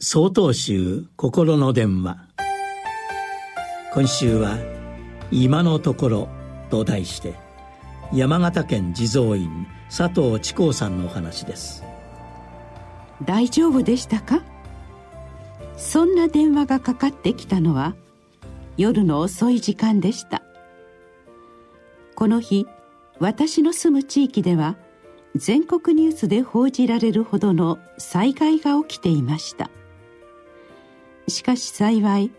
総統集心の電話。今週は「今のところ」と題して山形県地蔵院佐藤智光さんのお話です。大丈夫でしたか？そんな電話がかかってきたのは夜の遅い時間でした。この日私の住む地域では全国ニュースで報じられるほどの災害が起きていました。しかし幸い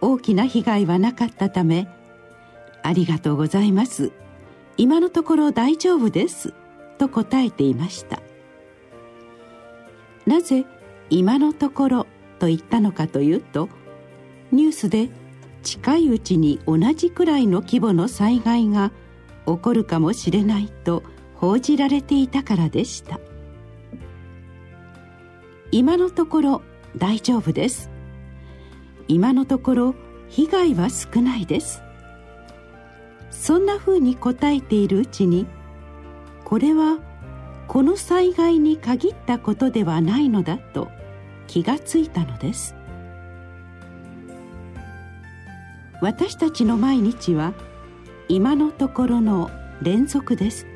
大きな被害はなかったため「ありがとうございます。今のところ大丈夫です」と答えていました。なぜ「今のところ」と言ったのかというとニュースで近いうちに同じくらいの規模の災害が起こるかもしれないと報じられていたからでした。今のところ大丈夫です。今のところ被害は少ないです。そんなふうに答えているうちにこれはこの災害に限ったことではないのだと気がついたのです。私たちの毎日は今のところの連続です。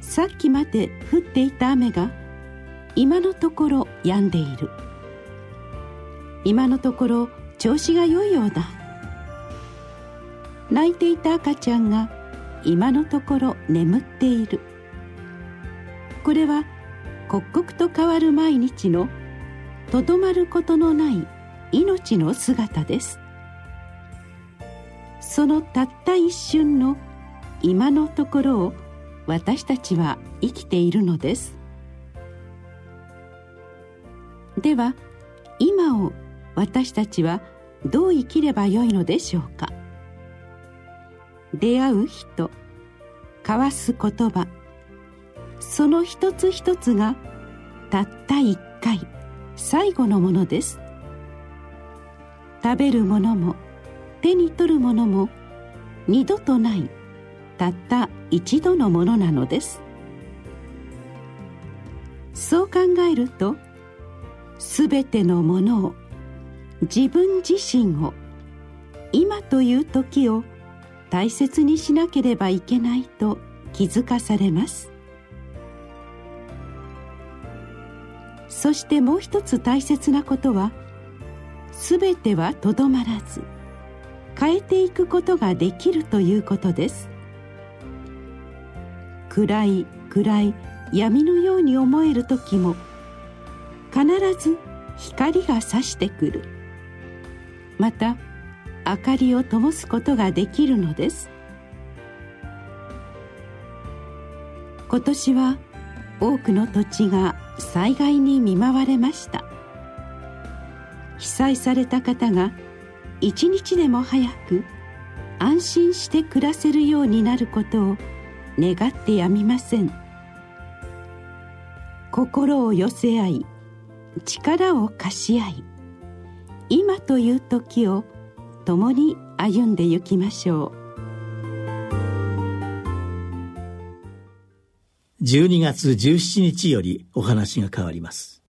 さっきまで降っていた雨が今のところ止んでいる。今のところ調子が良いようだ。泣いていた赤ちゃんが今のところ眠っている。これは刻々と変わる毎日のとどまることのない命の姿です。そのたった一瞬の今のところを私たちは生きているのです。では今を私たちはどう生きればよいのでしょうか？出会う人交わす言葉その一つ一つがたった一回最後のものです。食べるものも手に取るものも二度とないたった一度のものなのです。そう考えるとすべてのものを自分自身を今という時を大切にしなければいけないと気づかされます。そしてもう一つ大切なことは全てはとどまらず変えていくことができるということです。暗い暗い闇のように思える時も必ず光が差してくる。また明かりを灯すことができるのです。今年は多くの土地が災害に見舞われました。被災された方が一日でも早く安心して暮らせるようになることを願ってやみません。心を寄せ合い力を貸し合い今という時を共に歩んでゆきましょう。12月17日よりお話が変わります。